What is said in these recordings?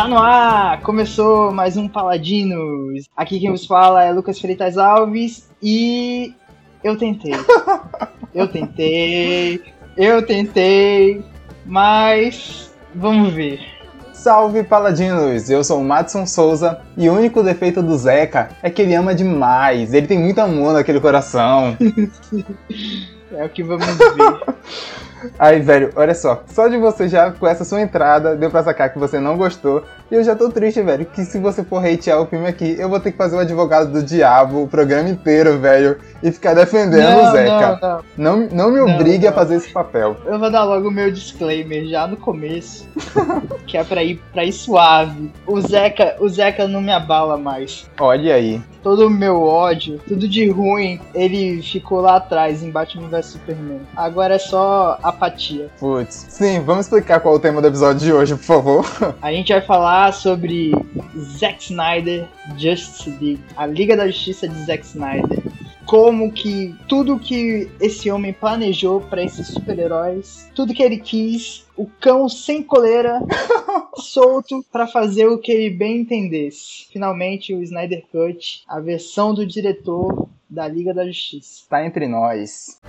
Tá no ar! Começou mais um Paladinos. Aqui quem vos fala é Lucas Freitas Alves e eu tentei. Eu tentei. Eu tentei. Mas vamos ver. Salve Paladinos! Eu sou o Madison Souza e o único defeito do Zeca é que ele ama demais. Ele tem muito amor naquele coração. é o que vamos ver. Aí, velho, olha só. Só de você já, com essa sua entrada, deu pra sacar que você não gostou. E eu já tô triste, velho, que se você for hatear o filme aqui, eu vou ter que fazer o advogado do diabo o programa inteiro, velho, e ficar defendendo não, o Zeca. Não, não. não, não me obrigue a fazer esse papel. Eu vou dar logo o meu disclaimer já no começo, que é pra ir, pra ir suave. O Zeca, o Zeca não me abala mais. Olha aí todo o meu ódio, tudo de ruim, ele ficou lá atrás em Batman vs Superman. Agora é só apatia. Putz. Sim, vamos explicar qual é o tema do episódio de hoje, por favor. A gente vai falar sobre Zack Snyder Justice League, a Liga da Justiça de Zack Snyder como que tudo que esse homem planejou para esses super-heróis, tudo que ele quis, o cão sem coleira, solto para fazer o que ele bem entendesse. Finalmente o Snyder Cut, a versão do diretor da Liga da Justiça. Tá entre nós.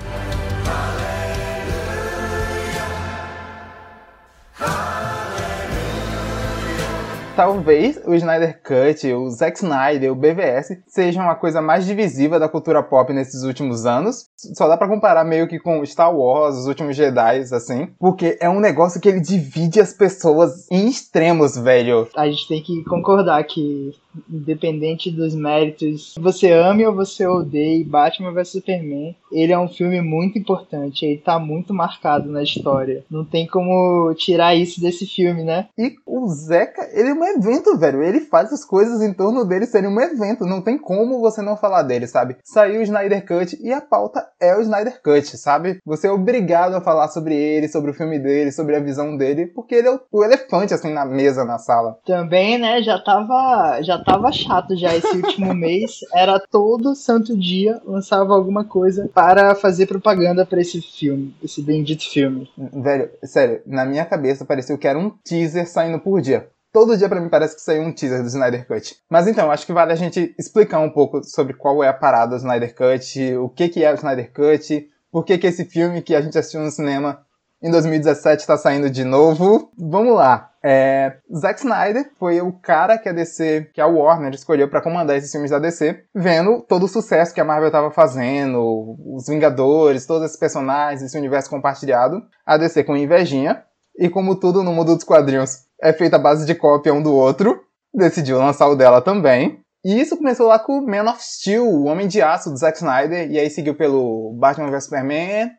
Talvez o Snyder Cut, o Zack Snyder, o BVS sejam a coisa mais divisiva da cultura pop nesses últimos anos. Só dá para comparar meio que com Star Wars, os últimos Jedi, assim, porque é um negócio que ele divide as pessoas em extremos, velho. A gente tem que concordar que independente dos méritos, você ame ou você odeie Batman vs Superman, ele é um filme muito importante, ele tá muito marcado na história. Não tem como tirar isso desse filme, né? E o Zeca, ele é um evento, velho. Ele faz as coisas em torno dele serem um evento. Não tem como você não falar dele, sabe? Saiu o Snyder Cut e a pauta é o Snyder Cut, sabe? Você é obrigado a falar sobre ele, sobre o filme dele, sobre a visão dele, porque ele é o, elefante, assim, na mesa, na sala. Também, né, já tava, já tava chato já esse último mês. Era todo santo dia lançava alguma coisa para fazer propaganda para esse filme, esse bendito filme. Velho, sério, na minha cabeça pareceu que era um teaser saindo por dia. Todo dia para mim parece que saiu um teaser do Snyder Cut. Mas então, acho que vale a gente explicar um pouco sobre qual é a parada do Snyder Cut, o que, que é o Snyder Cut, por que, que esse filme que a gente assistiu no cinema em 2017 está saindo de novo. Vamos lá. É, Zack Snyder foi o cara que a DC, que a Warner escolheu para comandar esses filmes da DC, vendo todo o sucesso que a Marvel estava fazendo, os Vingadores, todos esses personagens, esse universo compartilhado. A DC com invejinha, e como tudo no mundo dos quadrinhos é feito à base de cópia um do outro, decidiu lançar o dela também. E isso começou lá com Man of Steel, o Homem de Aço do Zack Snyder, e aí seguiu pelo Batman vs Superman,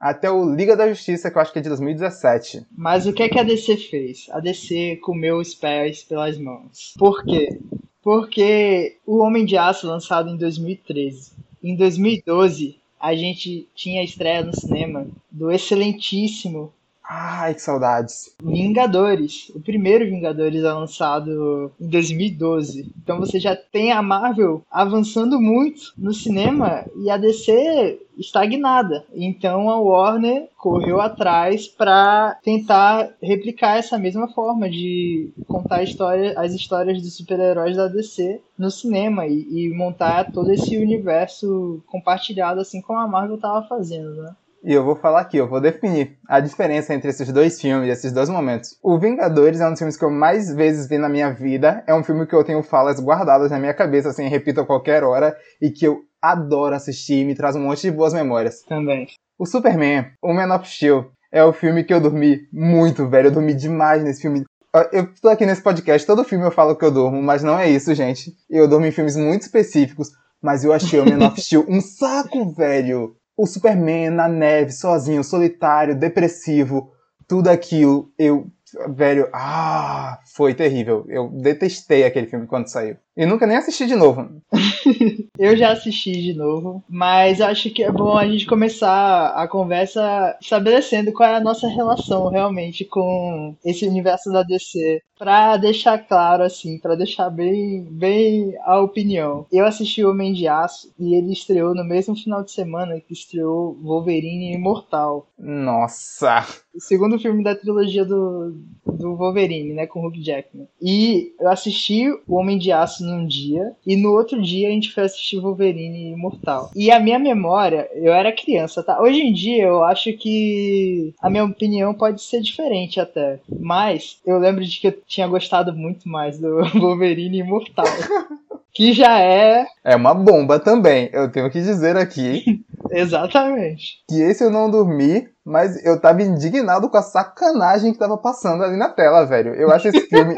até o Liga da Justiça, que eu acho que é de 2017. Mas o que, é que a DC fez? A DC comeu os pés pelas mãos. Por quê? Porque o Homem de Aço, lançado em 2013, em 2012, a gente tinha a estreia no cinema do excelentíssimo Ai, que saudades. Vingadores. O primeiro Vingadores é lançado em 2012. Então você já tem a Marvel avançando muito no cinema e a DC estagnada. Então a Warner correu atrás para tentar replicar essa mesma forma de contar história, as histórias dos super-heróis da DC no cinema e, e montar todo esse universo compartilhado assim como a Marvel estava fazendo, né? E eu vou falar aqui, eu vou definir a diferença entre esses dois filmes, esses dois momentos. O Vingadores é um dos filmes que eu mais vezes vi na minha vida. É um filme que eu tenho falas guardadas na minha cabeça, assim, repito a qualquer hora, e que eu adoro assistir e me traz um monte de boas memórias. Também. O Superman, o Man of Steel, é o filme que eu dormi muito, velho. Eu dormi demais nesse filme. Eu tô aqui nesse podcast, todo filme eu falo que eu durmo, mas não é isso, gente. Eu durmo em filmes muito específicos, mas eu achei o Man of Steel um saco, velho o Superman na neve, sozinho, solitário, depressivo, tudo aquilo, eu, velho, ah, foi terrível. Eu detestei aquele filme quando saiu. E nunca nem assisti de novo. eu já assisti de novo, mas acho que é bom a gente começar a conversa estabelecendo qual é a nossa relação realmente com esse universo da DC. Pra deixar claro, assim, para deixar bem, bem a opinião. Eu assisti o Homem de Aço e ele estreou no mesmo final de semana que estreou Wolverine Imortal. Nossa! O segundo filme da trilogia do, do Wolverine, né, com Hugh Jackman. E eu assisti o Homem de Aço num dia e no outro dia a gente foi assistir Wolverine Imortal. E a minha memória, eu era criança, tá? Hoje em dia eu acho que a minha opinião pode ser diferente até, mas eu lembro de que eu tinha gostado muito mais do Wolverine Imortal. que já é. É uma bomba também, eu tenho que dizer aqui. Exatamente. Que esse eu não dormi, mas eu tava indignado com a sacanagem que tava passando ali na tela, velho. Eu acho esse filme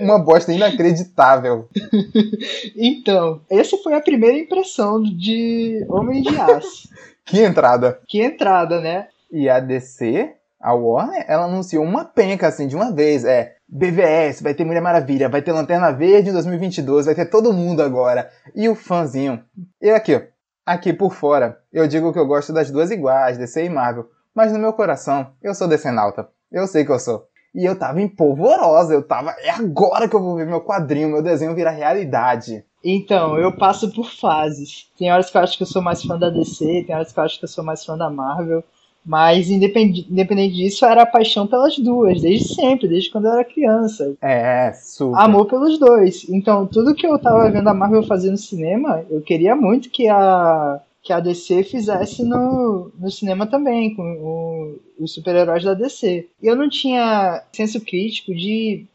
uma bosta inacreditável. então, essa foi a primeira impressão de Homem de Aço. que entrada. Que entrada, né? E a DC, a Warner, ela anunciou uma penca assim de uma vez. É, BVS, vai ter Mulher Maravilha, vai ter Lanterna Verde em 2022, vai ter todo mundo agora. E o fãzinho. E aqui, ó. Aqui por fora, eu digo que eu gosto das duas iguais, DC e Marvel. Mas no meu coração, eu sou Nauta. Eu sei que eu sou. E eu tava empolvorosa, eu tava. É agora que eu vou ver meu quadrinho, meu desenho virar realidade. Então, eu passo por fases. Tem horas que eu acho que eu sou mais fã da DC, tem horas que eu acho que eu sou mais fã da Marvel. Mas, independente, independente disso, era paixão pelas duas, desde sempre, desde quando eu era criança. É, super. Amor pelos dois. Então, tudo que eu tava vendo a Marvel fazer no cinema, eu queria muito que a, que a DC fizesse no, no cinema também, com o, os super-heróis da DC. E eu não tinha senso crítico de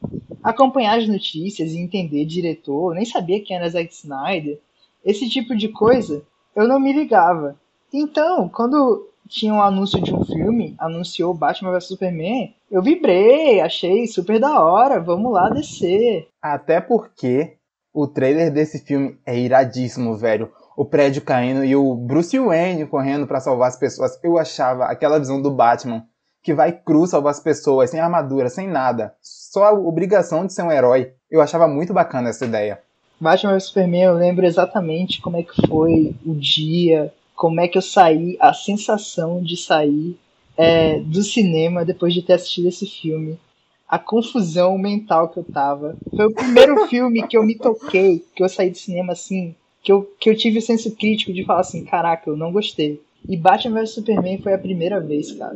acompanhar as notícias e entender diretor, nem sabia quem era Zack Snyder. Esse tipo de coisa, eu não me ligava. Então, quando tinha um anúncio de um filme, anunciou Batman vs Superman, eu vibrei, achei super da hora, vamos lá descer. Até porque o trailer desse filme é iradíssimo, velho. O prédio caindo e o Bruce Wayne correndo para salvar as pessoas. Eu achava aquela visão do Batman que vai cru salvar as pessoas, sem armadura, sem nada. Só a obrigação de ser um herói. Eu achava muito bacana essa ideia. Batman vs Superman, eu lembro exatamente como é que foi o dia, como é que eu saí, a sensação de sair é, do cinema depois de ter assistido esse filme. A confusão mental que eu tava. Foi o primeiro filme que eu me toquei, que eu saí do cinema assim, que eu, que eu tive o senso crítico de falar assim: caraca, eu não gostei. E Batman vs Superman foi a primeira vez, cara.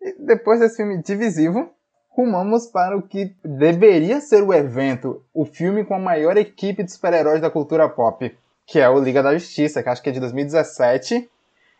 E depois desse filme divisivo, rumamos para o que deveria ser o evento, o filme com a maior equipe de super-heróis da cultura pop que é o Liga da Justiça, que acho que é de 2017.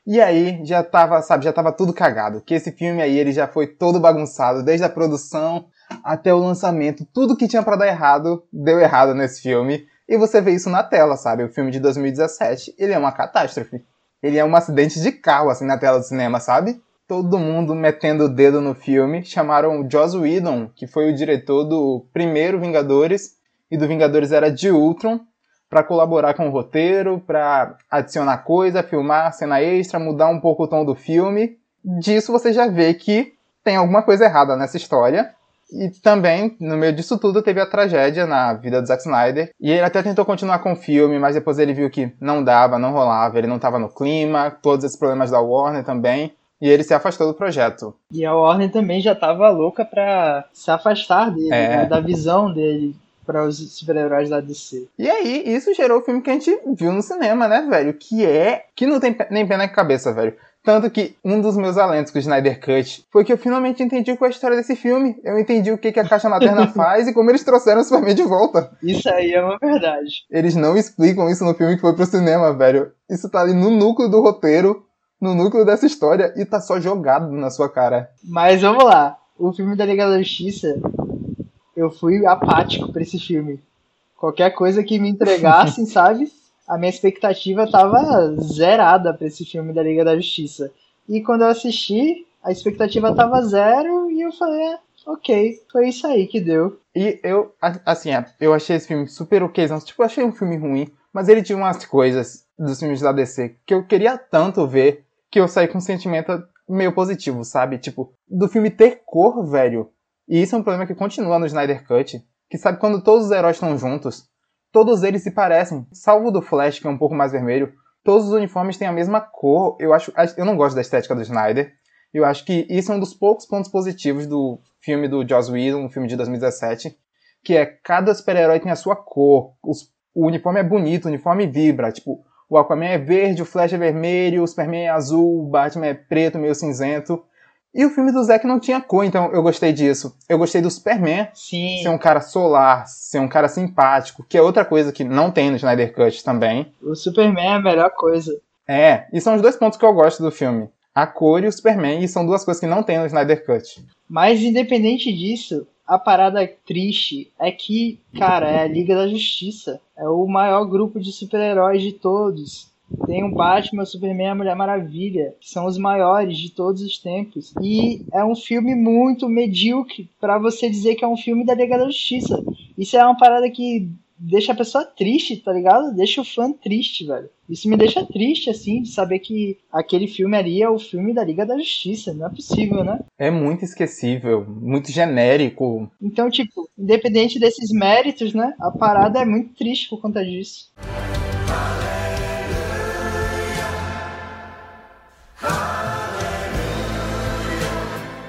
E aí já tava, sabe, já tava tudo cagado. Que esse filme aí ele já foi todo bagunçado, desde a produção até o lançamento. Tudo que tinha para dar errado, deu errado nesse filme. E você vê isso na tela, sabe? O filme de 2017, ele é uma catástrofe. Ele é um acidente de carro, assim, na tela do cinema, sabe? Todo mundo metendo o dedo no filme. Chamaram o Joss Whedon, que foi o diretor do primeiro Vingadores, e do Vingadores era de Ultron, para colaborar com o roteiro, para adicionar coisa, filmar cena extra, mudar um pouco o tom do filme. Disso você já vê que tem alguma coisa errada nessa história. E também, no meio disso tudo, teve a tragédia na vida do Zack Snyder. E ele até tentou continuar com o filme, mas depois ele viu que não dava, não rolava, ele não estava no clima, todos esses problemas da Warner também. E ele se afastou do projeto. E a Warner também já estava louca para se afastar dele, é. né, da visão dele para os super-heróis da DC. E aí, isso gerou o filme que a gente viu no cinema, né, velho? Que é. Que não tem nem pena nem cabeça, velho. Tanto que um dos meus alentos com o Snyder Cut foi que eu finalmente entendi qual é a história desse filme. Eu entendi o que, que a caixa materna faz e como eles trouxeram o Superman de volta. Isso aí é uma verdade. Eles não explicam isso no filme que foi pro cinema, velho. Isso tá ali no núcleo do roteiro, no núcleo dessa história, e tá só jogado na sua cara. Mas vamos lá. O filme da Liga da Justiça eu fui apático para esse filme. Qualquer coisa que me entregassem, sabe? A minha expectativa tava zerada para esse filme da Liga da Justiça. E quando eu assisti, a expectativa tava zero e eu falei, é, ok, foi isso aí que deu. E eu, assim, eu achei esse filme super okzão. Tipo, eu achei um filme ruim, mas ele tinha umas coisas dos filmes da DC que eu queria tanto ver que eu saí com um sentimento meio positivo, sabe? Tipo, do filme ter cor, velho. E isso é um problema que continua no Snyder Cut, que sabe quando todos os heróis estão juntos, todos eles se parecem, salvo do Flash, que é um pouco mais vermelho. Todos os uniformes têm a mesma cor. Eu acho, eu não gosto da estética do Snyder. Eu acho que isso é um dos poucos pontos positivos do filme do Joss Whedon, um filme de 2017, que é cada super-herói tem a sua cor. Os, o uniforme é bonito, o uniforme vibra. Tipo, o Aquaman é verde, o Flash é vermelho, o Superman é azul, o Batman é preto, meio cinzento. E o filme do Zack não tinha cor, então eu gostei disso. Eu gostei do Superman Sim. ser um cara solar, ser um cara simpático, que é outra coisa que não tem no Snyder Cut também. O Superman é a melhor coisa. É, e são os dois pontos que eu gosto do filme. A cor e o Superman, e são duas coisas que não tem no Snyder Cut. Mas independente disso, a parada triste é que, cara, é a Liga da Justiça. É o maior grupo de super-heróis de todos. Tem o Batman, o Superman e a Mulher Maravilha, que são os maiores de todos os tempos. E é um filme muito medíocre para você dizer que é um filme da Liga da Justiça. Isso é uma parada que deixa a pessoa triste, tá ligado? Deixa o fã triste, velho. Isso me deixa triste, assim, de saber que aquele filme ali é o filme da Liga da Justiça. Não é possível, né? É muito esquecível, muito genérico. Então, tipo, independente desses méritos, né? A parada é muito triste por conta disso.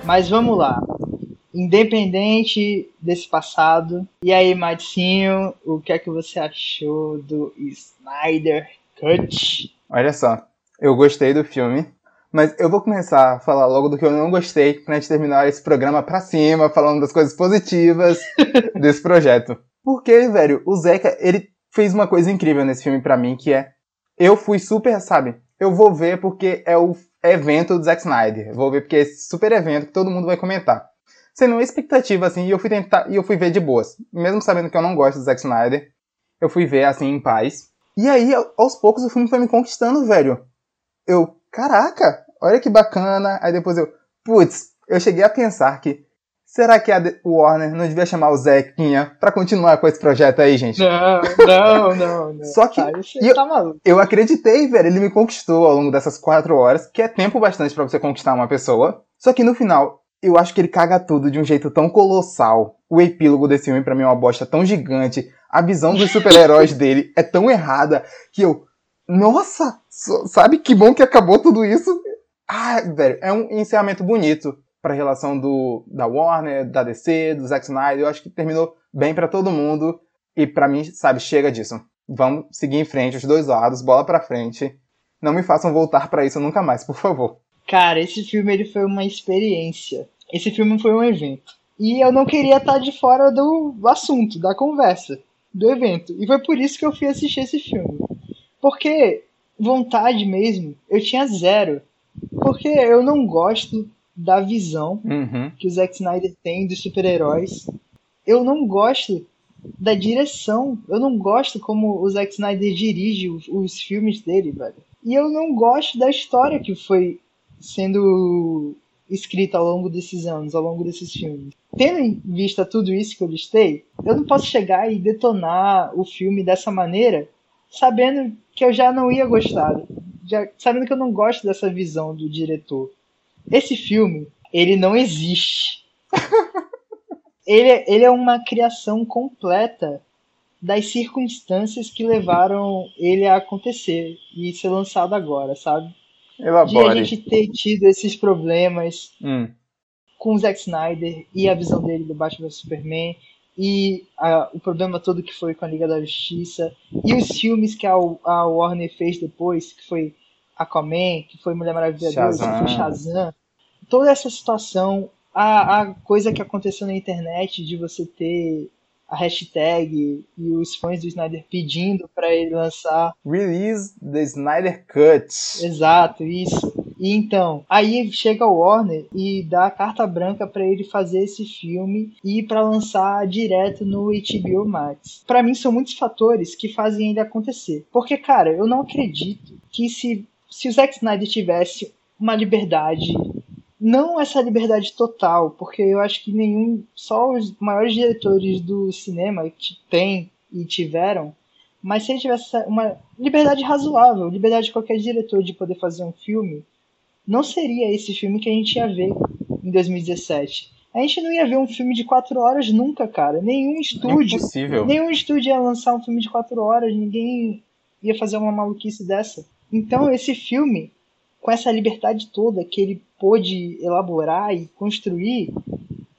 Mas vamos lá. Independente desse passado. E aí, Madicinho, o que é que você achou do Snyder Cut? Olha só, eu gostei do filme. Mas eu vou começar a falar logo do que eu não gostei pra gente terminar esse programa pra cima, falando das coisas positivas desse projeto. Porque, velho, o Zeca, ele fez uma coisa incrível nesse filme pra mim, que é. Eu fui super, sabe? Eu vou ver porque é o evento do Zack Snyder. Vou ver porque é esse super evento que todo mundo vai comentar. Sendo uma expectativa, assim, e eu fui tentar, e eu fui ver de boas. Mesmo sabendo que eu não gosto do Zack Snyder, eu fui ver, assim, em paz. E aí, aos poucos, o filme foi me conquistando, velho. Eu, caraca, olha que bacana. Aí depois eu, putz, eu cheguei a pensar que Será que a Warner não devia chamar o Zequinha pra continuar com esse projeto aí, gente? Não, não, não. não. Só que eu- tá eu acreditei, velho. Ele me conquistou ao longo dessas quatro horas, que é tempo bastante pra você conquistar uma pessoa. Só que no final, eu acho que ele caga tudo de um jeito tão colossal. O epílogo desse filme pra mim é uma bosta tão gigante. A visão dos super-heróis dele é tão errada que eu. Nossa! Sabe que bom que acabou tudo isso? Ah, velho, é um encerramento bonito pra relação do da Warner, da DC, do Zack Snyder. Eu acho que terminou bem pra todo mundo. E pra mim, sabe, chega disso. Vamos seguir em frente, os dois lados, bola pra frente. Não me façam voltar pra isso nunca mais, por favor. Cara, esse filme ele foi uma experiência. Esse filme foi um evento. E eu não queria estar de fora do assunto, da conversa, do evento. E foi por isso que eu fui assistir esse filme. Porque vontade mesmo, eu tinha zero. Porque eu não gosto da visão Uhum. que o Zack Snyder tem dos super-heróis. Eu não gosto da direção. Eu não gosto como o Zack Snyder dirige os, os filmes dele, velho. E eu não gosto da história que foi sendo escrita ao longo desses anos, ao longo desses filmes. Tendo em vista tudo isso que eu listei, eu não posso chegar e detonar o filme dessa maneira, sabendo que eu já não ia gostar, já, sabendo que eu não gosto dessa visão do diretor. Esse filme, ele não existe. ele, é- ele é uma criação completa das circunstâncias que levaram ele a acontecer e ser lançado agora, sabe? De a Elabore. gente ter tido esses problemas Hum. com o Zack Snyder e a visão dele do Batman vs Superman e a- o problema todo que foi com a Liga da Justiça e os filmes que a, a Warner fez depois, que foi Aquaman, que foi Mulher Maravilha 2, que foi Shazam. Toda essa situação, a, a coisa que aconteceu na internet de você ter a hashtag e os fãs do Snyder pedindo para ele lançar Release the Snyder Cut. Exato, isso. E então, aí chega o Warner e dá a carta branca pra ele fazer esse filme e pra lançar direto no HBO Max. Pra mim são muitos fatores que fazem ele acontecer. Porque, cara, eu não acredito que se se o Zack Snyder tivesse uma liberdade não essa liberdade total, porque eu acho que nenhum, só os maiores diretores do cinema que têm e tiveram, mas se ele tivesse uma liberdade razoável, liberdade de qualquer diretor de poder fazer um filme, não seria esse filme que a gente ia ver em 2017. a gente não ia ver um filme de quatro horas nunca, cara. Nenhum estúdio. Impossível. Nenhum estúdio ia lançar um filme de quatro horas, ninguém ia fazer uma maluquice dessa. Então, esse filme, com essa liberdade toda que ele pôde elaborar e construir,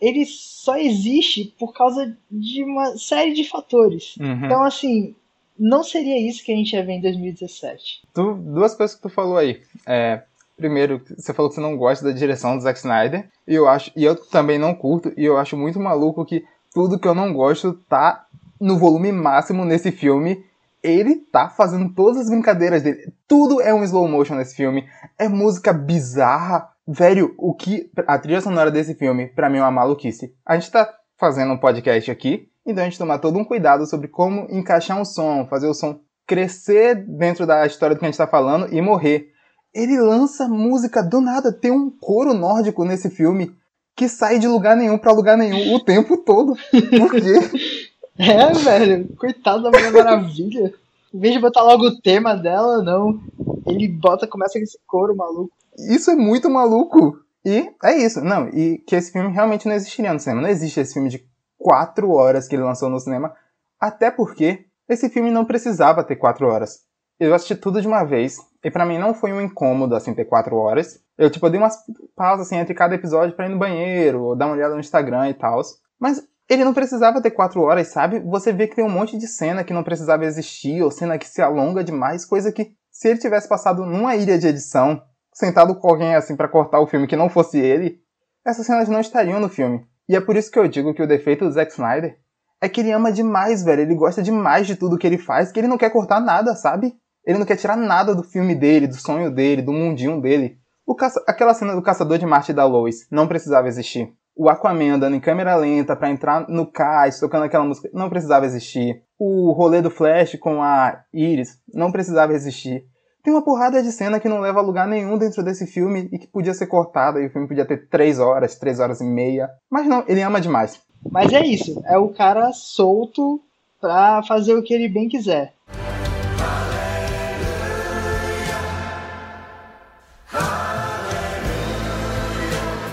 ele só existe por causa de uma série de fatores. Uhum. Então, assim, não seria isso que a gente ia ver em 2017. Tu, duas coisas que tu falou aí. É, primeiro, você falou que você não gosta da direção do Zack Snyder. E eu acho, e eu também não curto, e eu acho muito maluco que tudo que eu não gosto tá no volume máximo nesse filme. Ele tá fazendo todas as brincadeiras dele. Tudo é um slow motion nesse filme. É música bizarra. Velho, o que. A trilha sonora desse filme, pra mim, é uma maluquice. A gente tá fazendo um podcast aqui, então a gente toma todo um cuidado sobre como encaixar um som, fazer o som crescer dentro da história do que a gente tá falando e morrer. Ele lança música do nada. Tem um coro nórdico nesse filme que sai de lugar nenhum pra lugar nenhum o tempo todo. Por quê? É, velho, coitado da Mulher Maravilha. Em vez de botar logo o tema dela, não. Ele bota, começa com esse coro maluco. Isso é muito maluco. E é isso. Não, e que esse filme realmente não existiria no cinema. Não existe esse filme de quatro horas que ele lançou no cinema. Até porque esse filme não precisava ter quatro horas. Eu assisti tudo de uma vez. E pra mim não foi um incômodo, assim, ter quatro horas. Eu, tipo, dei umas pausas, assim, entre cada episódio pra ir no banheiro, ou dar uma olhada no Instagram e tal. Mas ele não precisava ter quatro horas, sabe? Você vê que tem um monte de cena que não precisava existir, ou cena que se alonga demais, coisa que, se ele tivesse passado numa ilha de edição, sentado com alguém assim para cortar o filme que não fosse ele, essas cenas não estariam no filme. E é por isso que eu digo que o defeito do Zack Snyder é que ele ama demais, velho. Ele gosta demais de tudo que ele faz, que ele não quer cortar nada, sabe? Ele não quer tirar nada do filme dele, do sonho dele, do mundinho dele. Caça... Aquela cena do caçador de Marte da Lois não precisava existir o Aquaman andando em câmera lenta para entrar no cais, tocando aquela música, não precisava existir. O rolê do Flash com a Iris não precisava existir. Tem uma porrada de cena que não leva a lugar nenhum dentro desse filme e que podia ser cortada e o filme podia ter três horas, três horas e meia. Mas não, ele ama demais. Mas é isso, é o cara solto pra fazer o que ele bem quiser.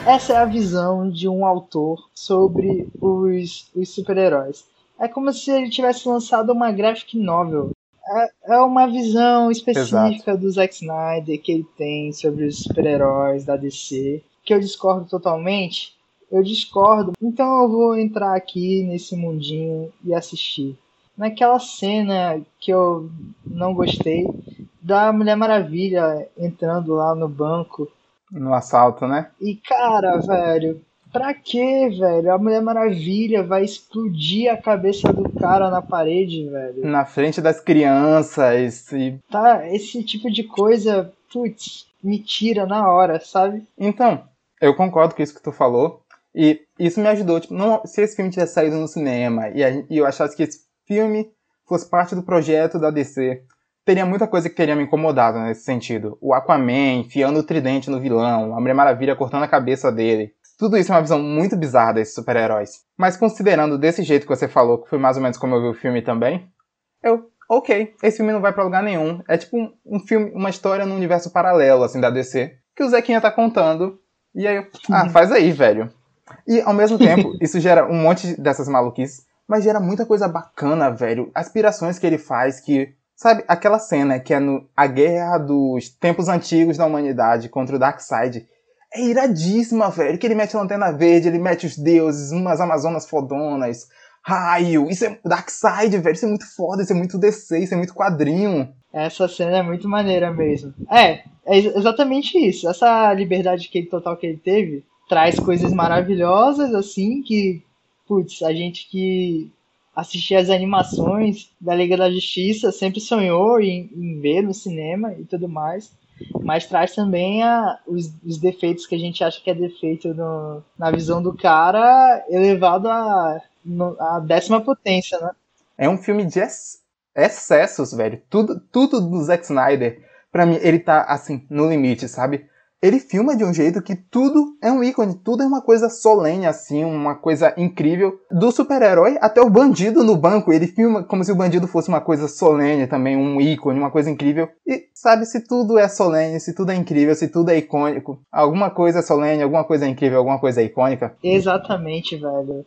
Essa é a visão de um autor sobre os, os super-heróis. É como se ele tivesse lançado uma graphic novel. É, é uma visão específica Exato. do Zack Snyder que ele tem sobre os super-heróis da DC, que eu discordo totalmente. Eu discordo, então eu vou entrar aqui nesse mundinho e assistir. Naquela cena que eu não gostei, da Mulher Maravilha entrando lá no banco no assalto, né? E cara, velho, pra que, velho? A Mulher Maravilha vai explodir a cabeça do cara na parede, velho. Na frente das crianças e. Tá, esse tipo de coisa, putz, me tira na hora, sabe? Então, eu concordo com isso que tu falou. E isso me ajudou. Tipo, não, se esse filme tivesse saído no cinema e, a, e eu achasse que esse filme fosse parte do projeto da DC, teria muita coisa que teria me incomodado nesse sentido. O Aquaman enfiando o tridente no vilão, a Mulher Maravilha cortando a cabeça dele. Tudo isso é uma visão muito bizarra desses super-heróis. Mas considerando desse jeito que você falou, que foi mais ou menos como eu vi o filme também, eu, ok, esse filme não vai pra lugar nenhum. É tipo um, um filme, uma história num universo paralelo, assim, da DC, que o Zequinha tá contando. E aí, eu, ah, uhum. faz aí, velho. E ao mesmo tempo, isso gera um monte dessas maluquices, mas gera muita coisa bacana, velho. Aspirações que ele faz que Sabe, aquela cena que é no, a guerra dos tempos antigos da humanidade contra o Darkseid. É iradíssima, velho. Que ele mete a lanterna verde, ele mete os deuses, umas amazonas fodonas, raio. Isso é Darkseid, velho. Isso é muito foda, isso é muito DC, isso é muito quadrinho. Essa cena é muito maneira mesmo. É, é exatamente isso. Essa liberdade que ele, total que ele teve traz coisas maravilhosas, assim, que, putz, a gente que assistir as animações da Liga da Justiça, sempre sonhou em, em ver no cinema e tudo mais, mas traz também a, os, os, defeitos que a gente acha que é defeito no, na visão do cara elevado a, a décima potência, né? É um filme de ex excessos, velho. Tudo, tudo do Zack Snyder, pra mim, ele tá, assim, no limite, sabe? Ele filma de um jeito que tudo é um ícone, tudo é uma coisa solene, assim, uma coisa incrível. Do super-herói até o bandido no banco, ele filma como se o bandido fosse uma coisa solene também, um ícone, uma coisa incrível. E sabe, se tudo é solene, se tudo é incrível, se tudo é icônico, alguma coisa é solene, alguma coisa é incrível, alguma coisa é icônica. Exatamente, velho.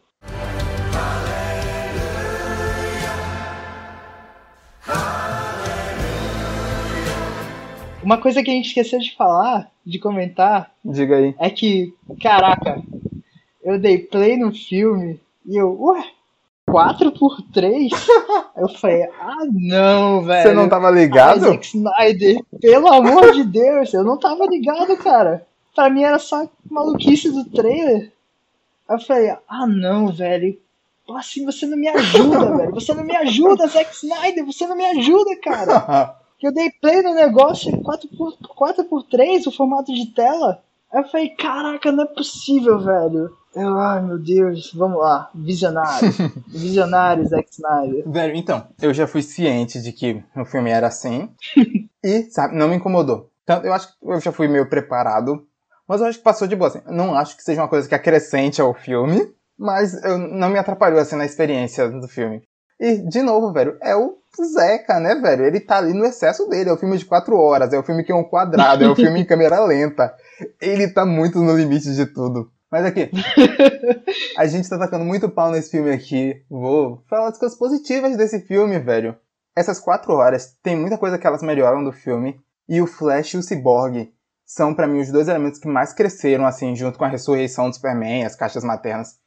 Uma coisa que a gente esqueceu de falar, de comentar, Diga aí. é que, caraca, eu dei play no filme e eu, ué, 4 por 3 Eu falei, ah não, velho. Você não tava ligado? Zack Snyder, pelo amor de Deus, eu não tava ligado, cara. Pra mim era só maluquice do trailer. Aí eu falei, ah não, velho. Assim você não me ajuda, velho. Você não me ajuda, Zack Snyder, você não me ajuda, cara. que eu dei play no negócio 4x, 4x3, o formato de tela. Aí eu falei, caraca, não é possível, velho. Eu, ai meu Deus, vamos lá, visionário. visionário, Zack Snyder. Velho, então, eu já fui ciente de que o filme era assim. e, sabe, não me incomodou. Então, eu acho que eu já fui meio preparado. Mas eu acho que passou de boa, assim. Não acho que seja uma coisa que acrescente ao filme. Mas eu, não me atrapalhou, assim, na experiência do filme. E, de novo, velho, é o Zeca, né, velho? Ele tá ali no excesso dele. É o filme de quatro horas, é o filme que é um quadrado, é o filme em câmera lenta. Ele tá muito no limite de tudo. Mas aqui, a gente tá tacando muito pau nesse filme aqui. Vou falar das coisas positivas desse filme, velho. Essas quatro horas, tem muita coisa que elas melhoram do filme. E o Flash e o Cyborg são, para mim, os dois elementos que mais cresceram, assim, junto com a ressurreição do Superman, as caixas maternas.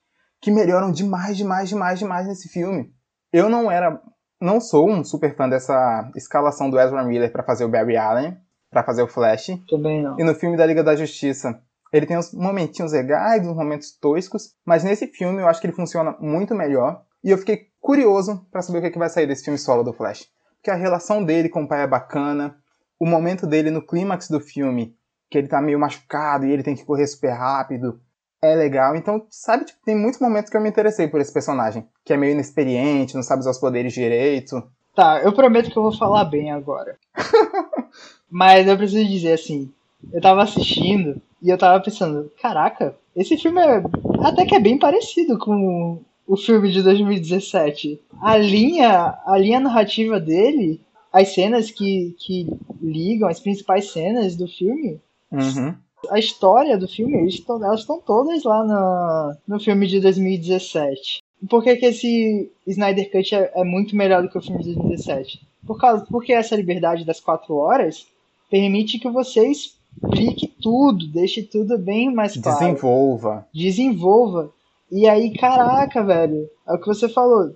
Que melhoram demais, demais, demais, demais nesse filme. Eu não era. Não sou um super fã dessa escalação do Ezra Miller para fazer o Barry Allen, para fazer o Flash. Também não. E no filme da Liga da Justiça, ele tem uns momentinhos legais, uns momentos toscos, mas nesse filme eu acho que ele funciona muito melhor. E eu fiquei curioso para saber o que, é que vai sair desse filme solo do Flash. Porque a relação dele com o pai é bacana, o momento dele no clímax do filme, que ele tá meio machucado e ele tem que correr super rápido, é legal. Então, sabe, tipo, tem muitos momentos que eu me interessei por esse personagem, que é meio inexperiente, não sabe usar os poderes direito. Tá, eu prometo que eu vou falar bem agora. Mas eu preciso dizer assim, eu tava assistindo e eu tava pensando, caraca, esse filme é até que é bem parecido com o filme de 2017. A linha, a linha narrativa dele, as cenas que, que ligam, as principais cenas do filme, Uhum. A história do filme, elas estão todas lá no, no filme de 2017. Por que, que esse Snyder Cut é, é muito melhor do que o filme de 2017? Por causa, porque essa liberdade das quatro horas permite que você explique tudo, deixe tudo bem mais claro. Desenvolva. Desenvolva. E aí, caraca, velho, é o que você falou.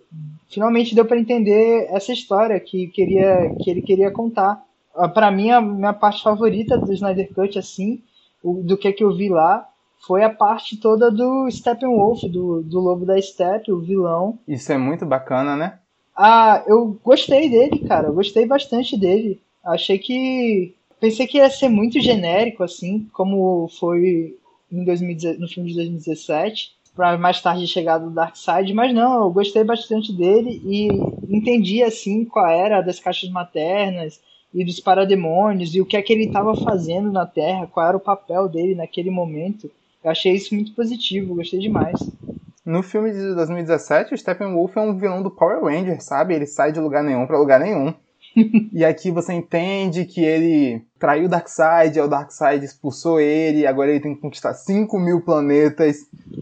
Finalmente deu pra entender essa história que, queria, que ele queria contar. Ah, Pra mim, a minha parte favorita do Snyder Cut, assim, o- do que, que eu vi lá, foi a parte toda do Steppenwolf, do, do Lobo da Steppe, o vilão. Isso é muito bacana, né? Ah, eu gostei dele, cara. Eu gostei bastante dele. Achei que. Pensei que ia ser muito genérico, assim, como foi em 2010 no filme de 2017, para mais tarde chegar do Darkseid, mas não, eu gostei bastante dele e entendi, assim, qual era das caixas maternas e dos parademônios e o que é que ele estava fazendo na Terra, qual era o papel dele naquele momento. Eu achei isso muito positivo, gostei demais. No filme de 2017, o Steppenwolf é um vilão do Power Ranger, sabe? Ele sai de lugar nenhum pra lugar nenhum. e aqui você entende que ele traiu o Darkseid, aí o Darkseid expulsou ele, e agora ele tem que conquistar 5 mil planetas.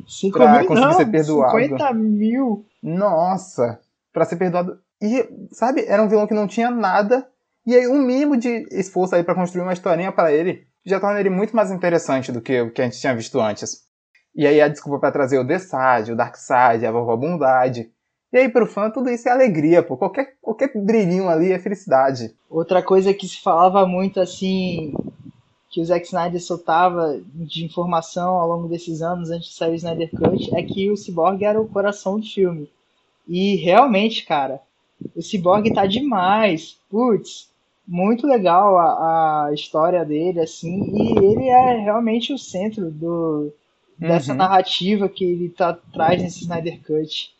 5 Pra mil, conseguir não, ser perdoado. 50 mil. Nossa! Pra ser perdoado. E, sabe, era um vilão que não tinha nada. E aí, um mínimo de esforço aí pra construir uma historinha pra ele já torna ele muito mais interessante do que o que a gente tinha visto antes. E aí, a desculpa pra trazer o Desade, o Darkseid, a Vovó Bondade. E aí, pro fã, tudo isso é alegria, pô. Qualquer, qualquer brilhinho ali é felicidade. Outra coisa que se falava muito assim, que o Zack Snyder soltava de informação ao longo desses anos antes de sair o Snyder Cut, é que o Cyborg era o coração do filme. E realmente, cara, o Cyborg tá demais. Putz, muito legal a, a história dele, assim, e ele é realmente o centro do, dessa Uhum. narrativa que ele tá, traz nesse Snyder Cut.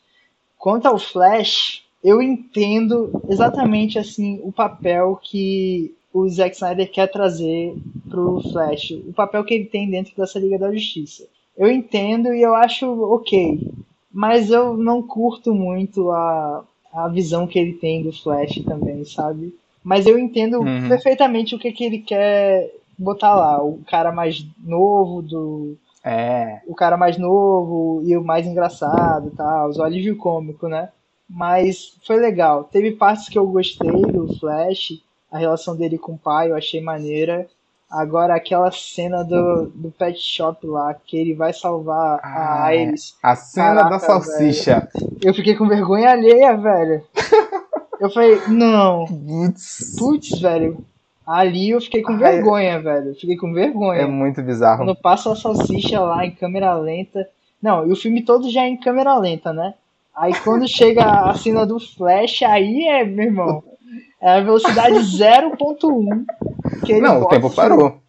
Quanto ao Flash, eu entendo exatamente assim o papel que o Zack Snyder quer trazer pro Flash, o papel que ele tem dentro dessa Liga da Justiça. Eu entendo e eu acho ok, mas eu não curto muito a, a visão que ele tem do Flash também, sabe? Mas eu entendo uhum. perfeitamente o que, que ele quer botar lá. O cara mais novo do. É. O cara mais novo e o mais engraçado tal, os alívio cômico, né? Mas foi legal. Teve partes que eu gostei do Flash, a relação dele com o pai eu achei maneira. Agora aquela cena do, do pet shop lá, que ele vai salvar ah, a Iris. A cena Caraca, da salsicha. Velho. Eu fiquei com vergonha alheia, velho. Eu falei, não. Putz. Velho. Ali eu fiquei com Ai, vergonha, velho. Eu fiquei com vergonha. É muito bizarro. Quando passa a salsicha lá em câmera lenta. Não, e o filme todo já é em câmera lenta, né? Aí quando chega a cena do Flash, aí é, meu irmão. É a velocidade 0.1. Não, o tempo parou.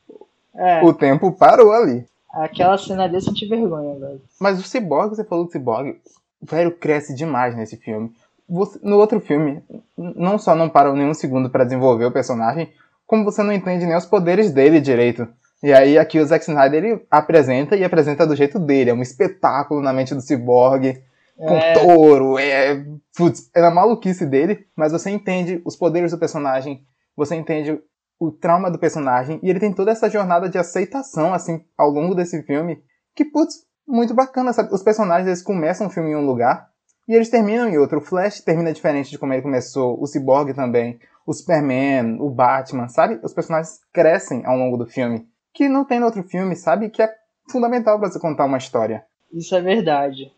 É. O tempo parou ali. Aquela cena ali eu senti vergonha, velho. Mas o Cyborg, você falou do Cyborg, velho, cresce demais nesse filme. Você, no outro filme, não só não parou nenhum segundo para desenvolver o personagem, como você não entende nem os poderes dele direito. E aí aqui o Zack Snyder ele apresenta e apresenta do jeito dele, é um espetáculo na mente do Cyborg, com é... touro, é, putz, é na maluquice dele, mas você entende os poderes do personagem, você entende o trauma do personagem, e ele tem toda essa jornada de aceitação, assim, ao longo desse filme, que, putz, muito bacana, sabe? Os personagens, eles começam o filme em um lugar, e eles terminam em outro. O Flash termina diferente de como ele começou, o Cyborg também, o Superman, o Batman, sabe? Os personagens crescem ao longo do filme, que não tem no outro filme, sabe? Que é fundamental para você contar uma história. Isso é verdade.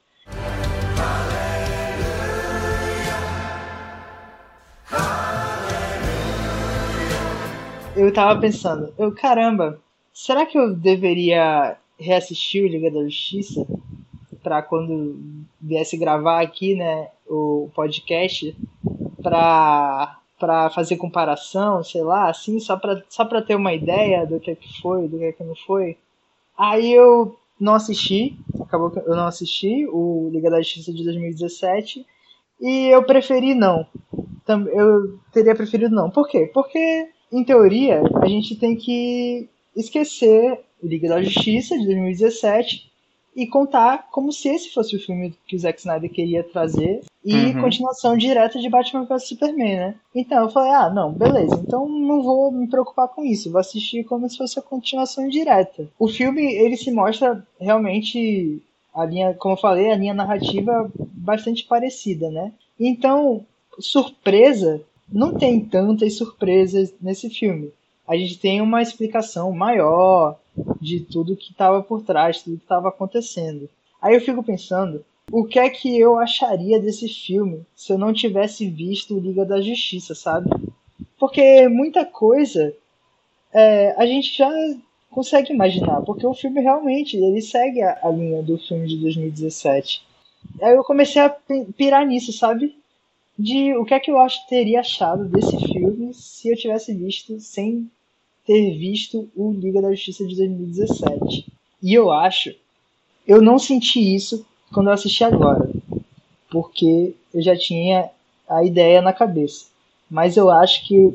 eu tava pensando, eu, caramba, será que eu deveria reassistir o Liga da Justiça para quando viesse gravar aqui, né, o podcast para para fazer comparação, sei lá, assim, só para só para ter uma ideia do que é que foi, do que é que não foi. Aí eu não assisti, acabou que eu não assisti o Liga da Justiça de 2017 e eu preferi não. Eu teria preferido não. Por quê? Porque em teoria, a gente tem que esquecer Liga da Justiça de 2017 e contar como se esse fosse o filme que o Zack Snyder queria trazer e uhum. continuação direta de Batman vs Superman, né? Então eu falei, ah, não, beleza, então não vou me preocupar com isso, vou assistir como se fosse a continuação direta. O filme, ele se mostra realmente a linha, como eu falei, a linha narrativa bastante parecida, né? Então, surpresa não tem tantas surpresas nesse filme. A gente tem uma explicação maior de tudo que estava por trás, tudo que estava acontecendo. Aí eu fico pensando, o que é que eu acharia desse filme se eu não tivesse visto Liga da Justiça, sabe? Porque muita coisa é, a gente já consegue imaginar, porque o filme realmente ele segue a, a linha do filme de 2017. Aí eu comecei a pirar nisso, sabe? de o que é que eu acho teria achado desse filme se eu tivesse visto sem ter visto o Liga da Justiça de 2017. E eu acho, eu não senti isso quando eu assisti agora, porque eu já tinha a ideia na cabeça. Mas eu acho que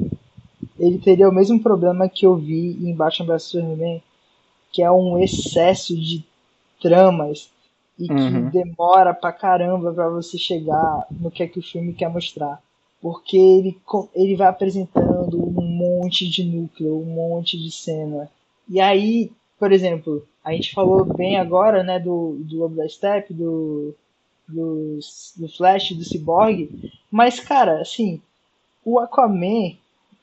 ele teria o mesmo problema que eu vi em Batman vs Superman, que é um excesso de tramas e uhum. que demora pra caramba pra você chegar no que é que o filme quer mostrar. Porque ele, ele vai apresentando um monte de núcleo, um monte de cena. E aí, por exemplo, a gente falou bem agora, né, do, do Lobo da Steppe, do, do, do Flash, do Cyborg, mas, cara, assim, o Aquaman,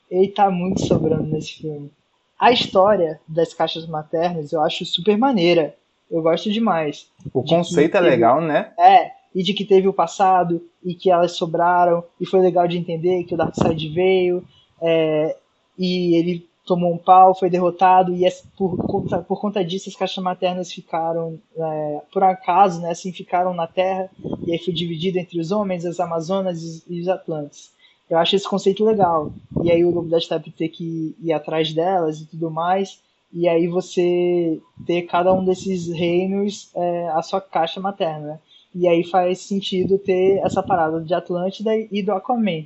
ele tá muito sobrando nesse filme. A história das caixas maternas eu acho super maneira. Eu gosto demais. O de conceito é legal, né? É, e de que teve o passado, e que elas sobraram, e foi legal de entender que o Darkseid veio, é, e ele tomou um pau, foi derrotado, e por, conta, por conta disso as caixas maternas ficaram, é, por acaso, né, assim, ficaram na Terra, e aí foi dividido entre os homens, as Amazonas e os Atlantes. Eu acho esse conceito legal. E aí o Lobo da Steppe ter que ir atrás delas e tudo mais e aí você ter cada um desses reinos é, a sua caixa materna. E aí faz sentido ter essa parada de Atlântida e do Aquaman.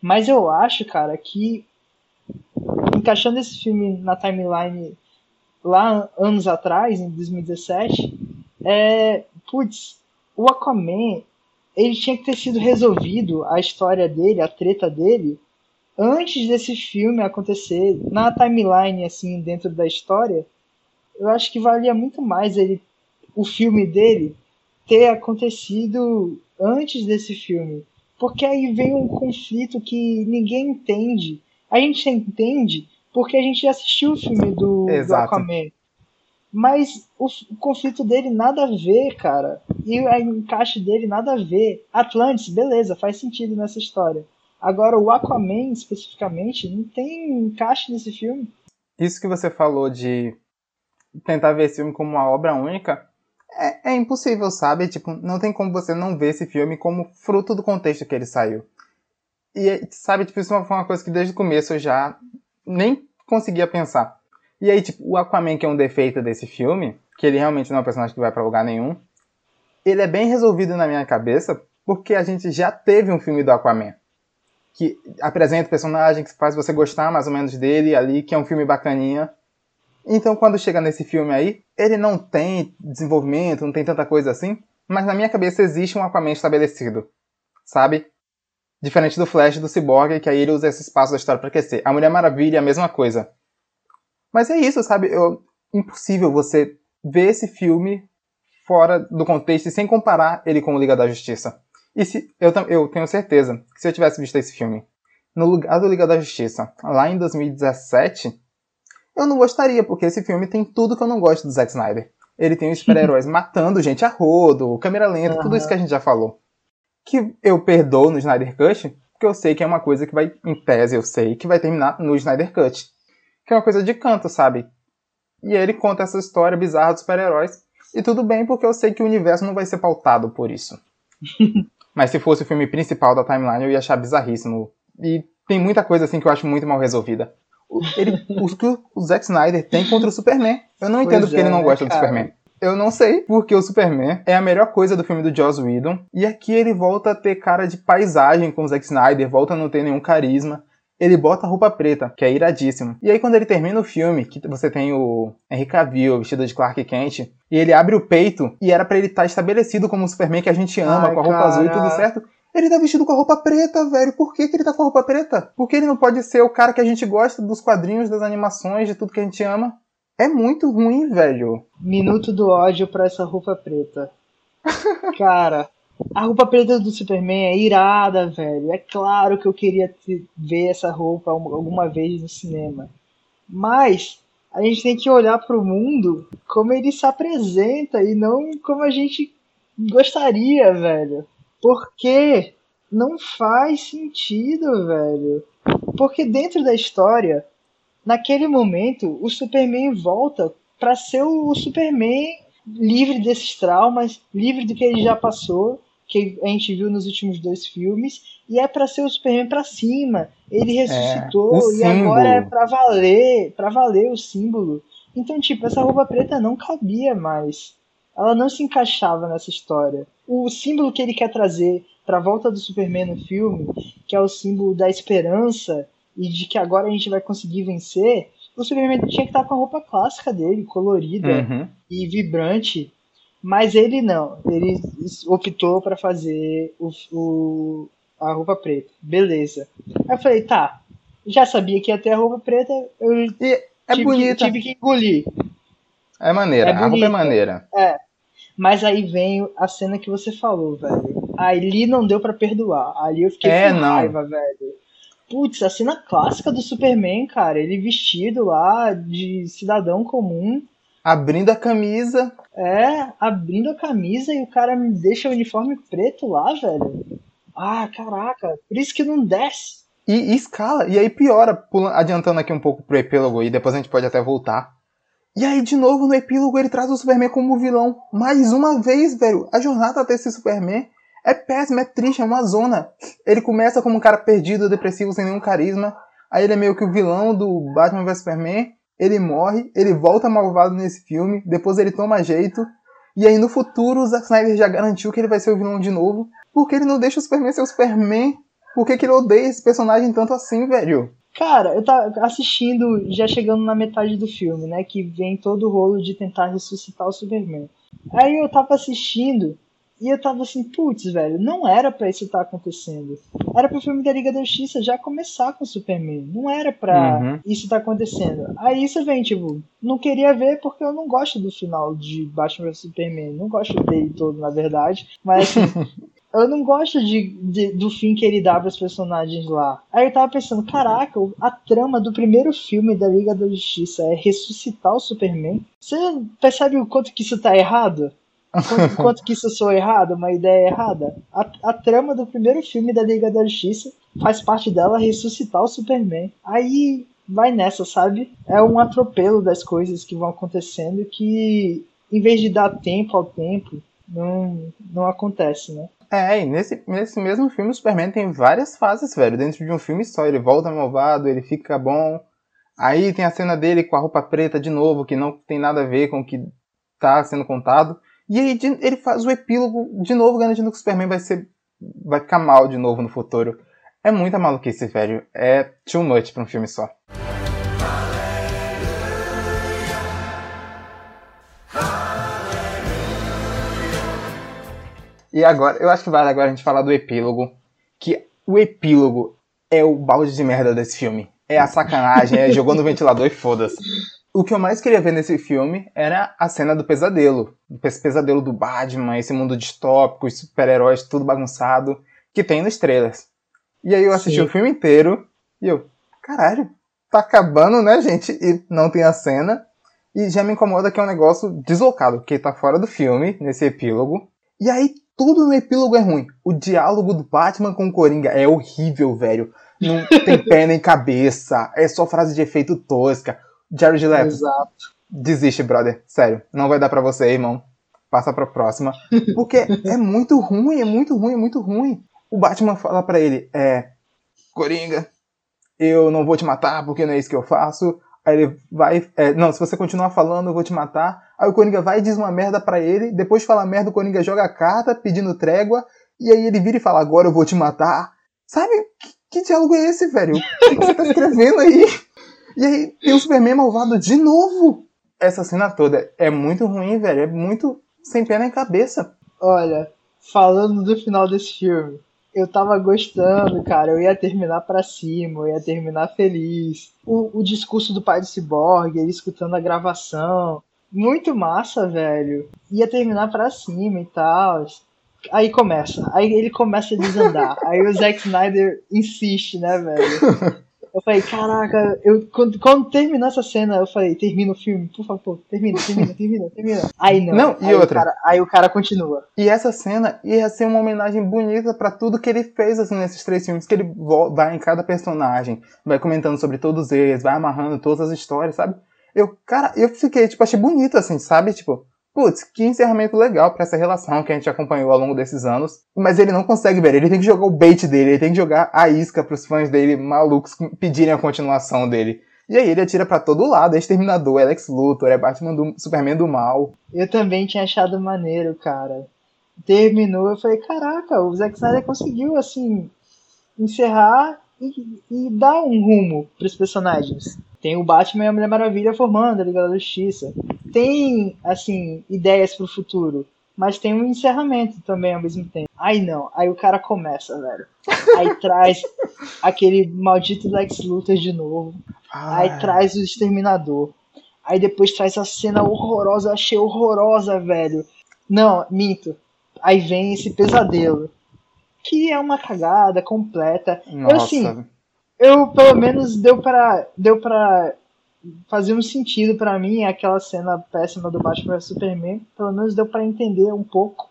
Mas eu acho, cara, que encaixando esse filme na timeline lá anos atrás, em 2017, é, putz, o Aquaman, ele tinha que ter sido resolvido, a história dele, a treta dele, antes desse filme acontecer, na timeline, assim, dentro da história, eu acho que valia muito mais ele, o filme dele ter acontecido antes desse filme. Porque aí vem um conflito que ninguém entende. A gente entende porque a gente assistiu o filme do, do Aquaman. Mas o, o, conflito dele nada a ver, cara. E o encaixe dele nada a ver. Atlantis, beleza, faz sentido nessa história. Agora, o Aquaman, especificamente, não tem encaixe nesse filme. Isso que você falou de tentar ver esse filme como uma obra única é, é, impossível, sabe? Tipo, não tem como você não ver esse filme como fruto do contexto que ele saiu. E, sabe, tipo, isso foi uma coisa que desde o começo eu já nem conseguia pensar. E aí, tipo, o Aquaman, que é um defeito desse filme, que ele realmente não é um personagem que vai para lugar nenhum, ele é bem resolvido na minha cabeça porque a gente já teve um filme do Aquaman. Que apresenta o personagem, que faz você gostar mais ou menos dele ali, que é um filme bacaninha. Então, quando chega nesse filme aí, ele não tem desenvolvimento, não tem tanta coisa assim, mas na minha cabeça existe um Aquaman estabelecido, sabe? Diferente do Flash do Cyborg, que aí ele usa esse espaço da história para crescer. A Mulher Maravilha é a mesma coisa. Mas é isso, sabe? Eu, impossível você ver esse filme fora do contexto e sem comparar ele com o Liga da Justiça. E se eu, eu tenho certeza que se eu tivesse visto esse filme no lugar do Liga da Justiça, lá em 2017, eu não gostaria, porque esse filme tem tudo que eu não gosto do Zack Snyder. Ele tem os super-heróis matando gente a rodo, câmera lenta, uhum. tudo isso que a gente já falou. Que eu perdoo no Snyder Cut, porque eu sei que é uma coisa que vai, em tese, eu sei que vai terminar no Snyder Cut. Que é uma coisa de canto, sabe? E ele conta essa história bizarra dos super-heróis. E tudo bem, porque eu sei que o universo não vai ser pautado por isso. Mas se fosse o filme principal da timeline, eu ia achar bizarríssimo. E tem muita coisa assim que eu acho muito mal resolvida ele, o que o Zack Snyder tem contra o Superman. Eu não entendo porque é, ele não gosta cara. do Superman. Eu não sei porque o Superman é a melhor coisa do filme do Joss Whedon. E aqui ele volta a ter cara de paisagem com o Zack Snyder, volta a não ter nenhum carisma. Ele bota a roupa preta, que é iradíssimo. E aí quando ele termina o filme, que você tem o Henry Cavill vestido de Clark Kent, e ele abre o peito, e era para ele estar tá estabelecido como o Superman que a gente ama, Ai, com a roupa cara. azul e tudo certo. Ele tá vestido com a roupa preta, velho. Por que, que ele tá com a roupa preta? Porque ele não pode ser o cara que a gente gosta dos quadrinhos, das animações, de tudo que a gente ama. É muito ruim, velho. Minuto do ódio pra essa roupa preta. cara, a roupa preta do Superman é irada, velho. É claro que eu queria ver essa roupa alguma vez no cinema. Mas a gente tem que olhar pro mundo como ele se apresenta e não como a gente gostaria, velho. Porque não faz sentido, velho. Porque dentro da história, naquele momento, o Superman volta para ser o Superman livre desses traumas, livre do que ele já passou, que a gente viu nos últimos dois filmes, e é para ser o Superman para cima. Ele é, ressuscitou é, e agora é para valer, para valer o símbolo. Então, tipo, essa roupa preta não cabia mais ela não se encaixava nessa história. O símbolo que ele quer trazer para a volta do Superman no filme, que é o símbolo da esperança e de que agora a gente vai conseguir vencer, o Superman tinha que estar com a roupa clássica dele, colorida uhum. e vibrante. Mas ele não, ele optou para fazer o, o, a roupa preta. Beleza. Aí eu falei, tá, já sabia que ia ter a roupa preta, eu e é tive, bonita. Que, tive que engolir. É maneira, é a roupa é maneira. É. Mas aí vem a cena que você falou, velho. Ali não deu para perdoar. Ali eu fiquei é, com não. raiva, velho. Putz, a cena clássica do Superman, cara. Ele vestido lá de cidadão comum. Abrindo a camisa. É, abrindo a camisa e o cara me deixa o uniforme preto lá, velho. Ah, caraca. Por isso que não desce. E, e escala. E aí piora, pulando, adiantando aqui um pouco pro epílogo e depois a gente pode até voltar. E aí, de novo, no epílogo, ele traz o Superman como vilão. Mais uma vez, velho. A jornada até esse Superman é péssima, é triste, é uma zona. Ele começa como um cara perdido, depressivo, sem nenhum carisma. Aí ele é meio que o vilão do Batman vs Superman. Ele morre, ele volta malvado nesse filme. Depois ele toma jeito. E aí no futuro o Zack Snyder já garantiu que ele vai ser o vilão de novo. Porque ele não deixa o Superman ser o Superman. Por que, que ele odeia esse personagem tanto assim, velho? Cara, eu tava assistindo, já chegando na metade do filme, né? Que vem todo o rolo de tentar ressuscitar o Superman. Aí eu tava assistindo e eu tava assim, putz, velho, não era para isso estar tá acontecendo. Era pro filme da Liga da Justiça já começar com o Superman. Não era pra uhum. isso estar tá acontecendo. Aí você vem, tipo, não queria ver porque eu não gosto do final de Batman vs Superman. Não gosto dele todo, na verdade. Mas assim, eu não gosto de, de, do fim que ele dá para os personagens lá. Aí eu tava pensando, caraca, a trama do primeiro filme da Liga da Justiça é ressuscitar o Superman. Você percebe o quanto que isso tá errado? Quanto, quanto que isso sou errado, uma ideia errada? A, a trama do primeiro filme da Liga da Justiça faz parte dela ressuscitar o Superman. Aí vai nessa, sabe? É um atropelo das coisas que vão acontecendo que, em vez de dar tempo ao tempo, não, não acontece, né? É, e nesse, nesse mesmo filme o Superman tem várias fases, velho. Dentro de um filme só. Ele volta malvado, ele fica bom. Aí tem a cena dele com a roupa preta de novo, que não tem nada a ver com o que tá sendo contado. E aí ele faz o epílogo de novo, garantindo que o Superman vai ser. vai ficar mal de novo no futuro. É muita maluquice, velho. É too much pra um filme só. E agora, eu acho que vale agora a gente falar do epílogo. Que o epílogo é o balde de merda desse filme. É a sacanagem, é jogou no ventilador e foda-se. O que eu mais queria ver nesse filme era a cena do pesadelo. Esse pesadelo do Batman, esse mundo distópico, os super-heróis tudo bagunçado, que tem nos trailers. E aí eu assisti Sim. o filme inteiro e eu, caralho, tá acabando, né, gente? E não tem a cena. E já me incomoda que é um negócio deslocado, porque tá fora do filme, nesse epílogo. E aí tudo no epílogo é ruim. O diálogo do Batman com o Coringa é horrível, velho. Não tem pé nem cabeça. É só frase de efeito tosca. Jared Leto. Exato. Desiste, brother. Sério. Não vai dar para você, irmão. Passa pra próxima. Porque é muito ruim, é muito ruim, é muito ruim. O Batman fala para ele, é... Coringa, eu não vou te matar porque não é isso que eu faço. Aí ele vai. É, não, se você continuar falando, eu vou te matar. Aí o Coringa vai e diz uma merda para ele. Depois de falar merda, o Coringa joga a carta pedindo trégua. E aí ele vira e fala: Agora eu vou te matar. Sabe? Que, que diálogo é esse, velho? O que você tá escrevendo aí? E aí tem o Superman malvado de novo. Essa cena toda é muito ruim, velho. É muito sem pé nem cabeça. Olha, falando do final desse filme, eu tava gostando, cara. Eu ia terminar pra cima, eu ia terminar feliz. O, o discurso do pai do Cyborg, ele escutando a gravação. Muito massa, velho. Ia terminar pra cima e tal. Aí começa. Aí ele começa a desandar. aí o Zack Snyder insiste, né, velho? Eu falei, caraca, eu, quando, quando terminou essa cena, eu falei, termina o filme, por favor, termina, termina, termina, termina. Aí não. Não, e aí outra. O cara, aí o cara continua. E essa cena ia ser uma homenagem bonita para tudo que ele fez assim, nesses três filmes, que ele vai em cada personagem, vai comentando sobre todos eles, vai amarrando todas as histórias, sabe? Eu, cara, eu fiquei, tipo, achei bonito, assim, sabe? Tipo, Putz, que encerramento legal para essa relação que a gente acompanhou ao longo desses anos. Mas ele não consegue, ver. Ele tem que jogar o bait dele, ele tem que jogar a isca pros fãs dele malucos pedirem a continuação dele. E aí ele atira para todo lado, é Exterminador, é Lex Luthor, é Batman do Superman do mal. Eu também tinha achado maneiro, cara. Terminou, eu falei, caraca, o Zack Snyder conseguiu, assim, encerrar e, e dar um rumo pros personagens. Tem o Batman e a Mulher Maravilha formando a Liga da Justiça. Tem, assim, ideias pro futuro. Mas tem um encerramento também ao mesmo tempo. Aí não, aí o cara começa, velho. Aí traz aquele maldito Lex Luthor de novo. Ai. Aí traz o Exterminador. Aí depois traz a cena horrorosa, achei horrorosa, velho. Não, minto. Aí vem esse pesadelo. Que é uma cagada completa. Nossa. Eu, assim, eu pelo menos deu para deu para fazer um sentido para mim aquela cena péssima do Batman vs Superman, pelo menos deu para entender um pouco,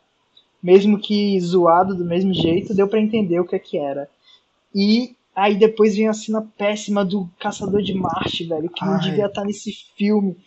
mesmo que zoado do mesmo jeito, deu para entender o que é que era. E aí depois vem a cena péssima do Caçador de Marte, velho, que Ai. não devia estar nesse filme.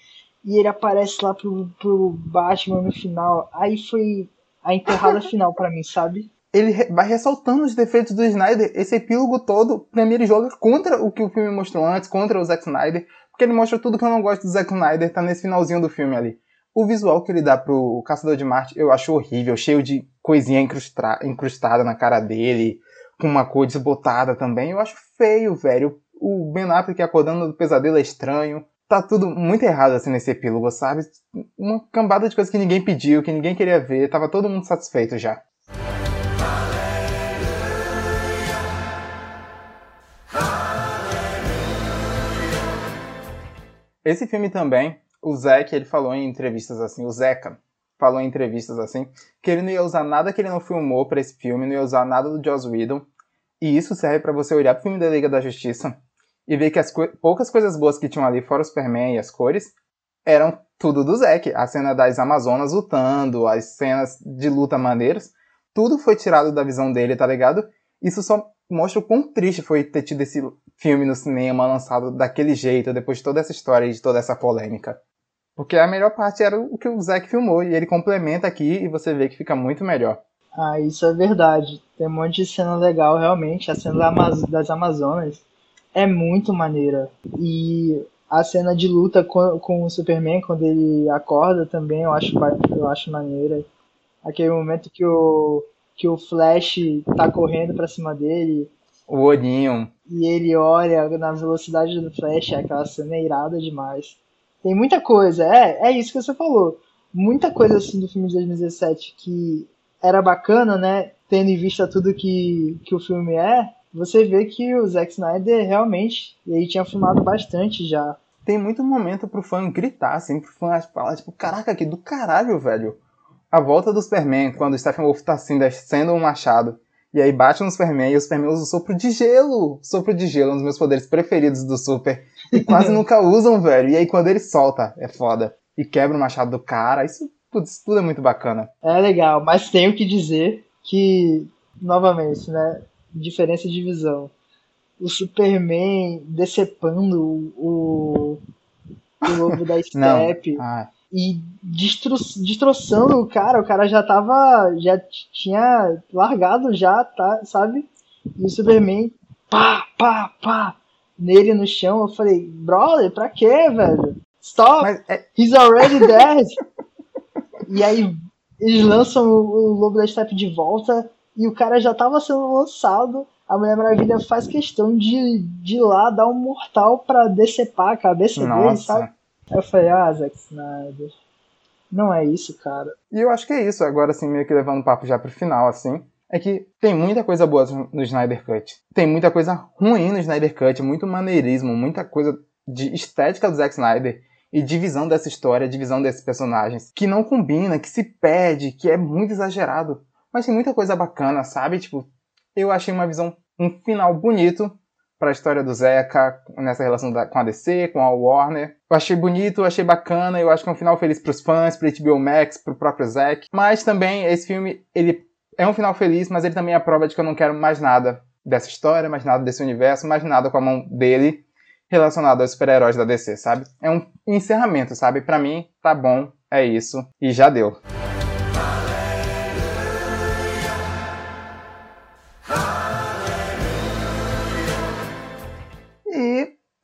E ele aparece lá pro, pro Batman no final. Aí foi a enterrada final para mim, sabe? Ele vai ressaltando os defeitos do Snyder. Esse epílogo todo, pra mim, ele joga contra o que o filme mostrou antes, contra o Zack Snyder, porque ele mostra tudo que eu não gosto do Zack Snyder, tá nesse finalzinho do filme ali. O visual que ele dá pro Caçador de Marte eu acho horrível, cheio de coisinha incrustada na cara dele, com uma cor desbotada também. Eu acho feio, velho. O Ben Affleck acordando do pesadelo é estranho. Tá tudo muito errado assim nesse epílogo, sabe? Uma cambada de coisas que ninguém pediu, que ninguém queria ver. Tava todo mundo satisfeito já. Esse filme também, o Zack, ele falou em entrevistas assim, o Zeca, falou em entrevistas assim, que ele não ia usar nada que ele não filmou para esse filme, não ia usar nada do Joss Whedon. E isso serve para você olhar pro filme da Liga da Justiça e ver que as co poucas coisas boas que tinham ali, fora o Superman e as cores, eram tudo do Zack. A cena das Amazonas lutando, as cenas de luta maneiras, tudo foi tirado da visão dele, tá ligado? Isso só mostra o quão triste foi ter tido esse filme no cinema lançado daquele jeito, depois de toda essa história e de toda essa polêmica. Porque a melhor parte era o que o Zack filmou, e ele complementa aqui e você vê que fica muito melhor. Ah, isso é verdade. Tem um monte de cena legal, realmente. A cena das Amazonas é muito maneira. E a cena de luta com, com o Superman, quando ele acorda também, eu acho, eu acho maneira. Aquele momento que o, que o Flash tá correndo pra cima dele. O olhinho. E ele olha na velocidade do Flash, aquela cena é irada demais. Tem muita coisa, é, é isso que você falou. Muita coisa assim do filme de 2017 que era bacana, né? Tendo em vista tudo que, que o filme é, você vê que o Zack Snyder realmente, ele tinha filmado bastante já. Tem muito momento pro fã gritar, assim, pro fã falar, tipo, caraca, que do caralho, velho. A volta do Superman, quando o Stephen Wolf tá assim, descendo um machado, e aí bate no Superman e o Superman usa o sopro de gelo. Sopro de gelo, um dos meus poderes preferidos do Super. E quase nunca usam, velho. E aí quando ele solta, é foda. E quebra o machado do cara. Isso, putz, tudo é muito bacana. É legal, mas tenho que dizer que, novamente, né? Diferença de visão. O Superman decepando o, o lobo da Step. ah e destro destroçando o cara, o cara já tava, já tinha largado já, tá, sabe? E o Superman, pá, pá, pá, nele no chão, eu falei, brother, pra quê, velho? Stop! É... He's already dead! e aí eles lançam o, o Lobo da Steppe de volta e o cara já tava sendo lançado. A Mulher Maravilha faz questão de, de ir lá dar um mortal pra decepar a cabeça Nossa. dele, sabe? Eu falei, ah, Zack Snyder. Não é isso, cara. E eu acho que é isso, agora assim, meio que levando o papo já pro final, assim. É que tem muita coisa boa no Snyder Cut. Tem muita coisa ruim no Snyder Cut, muito maneirismo, muita coisa de estética do Zack Snyder e divisão dessa história, divisão desses personagens, que não combina, que se perde, que é muito exagerado. Mas tem muita coisa bacana, sabe? Tipo, eu achei uma visão, um final bonito, para a história do Zeca nessa relação da, com a DC, com a Warner. Eu achei bonito, eu achei bacana, eu acho que é um final feliz para os fãs, para HBO Max, para o próprio Zack. Mas também esse filme, ele é um final feliz, mas ele também é a prova de que eu não quero mais nada dessa história, mais nada desse universo, mais nada com a mão dele relacionado aos super-heróis da DC, sabe? É um encerramento, sabe? Para mim, tá bom, é isso e já deu.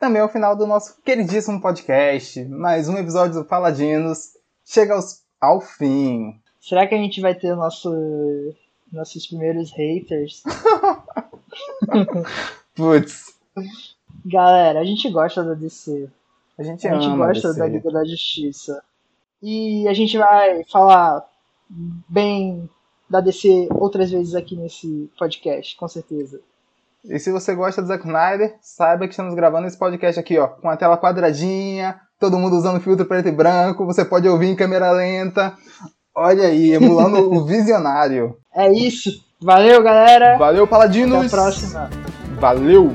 Também ao final do nosso queridíssimo podcast. Mais um episódio do Paladinos chega aos, ao fim. Será que a gente vai ter nosso, nossos primeiros haters? Putz. Galera, a gente gosta da DC. A gente, a gente gosta da Liga da Justiça. E a gente vai falar bem da DC outras vezes aqui nesse podcast, com certeza. E se você gosta do Zack Snyder, saiba que estamos gravando esse podcast aqui, ó, com a tela quadradinha, todo mundo usando filtro preto e branco, você pode ouvir em câmera lenta. Olha aí, emulando o visionário. É isso. Valeu, galera. Valeu, Paladinos. Até a próxima. Valeu.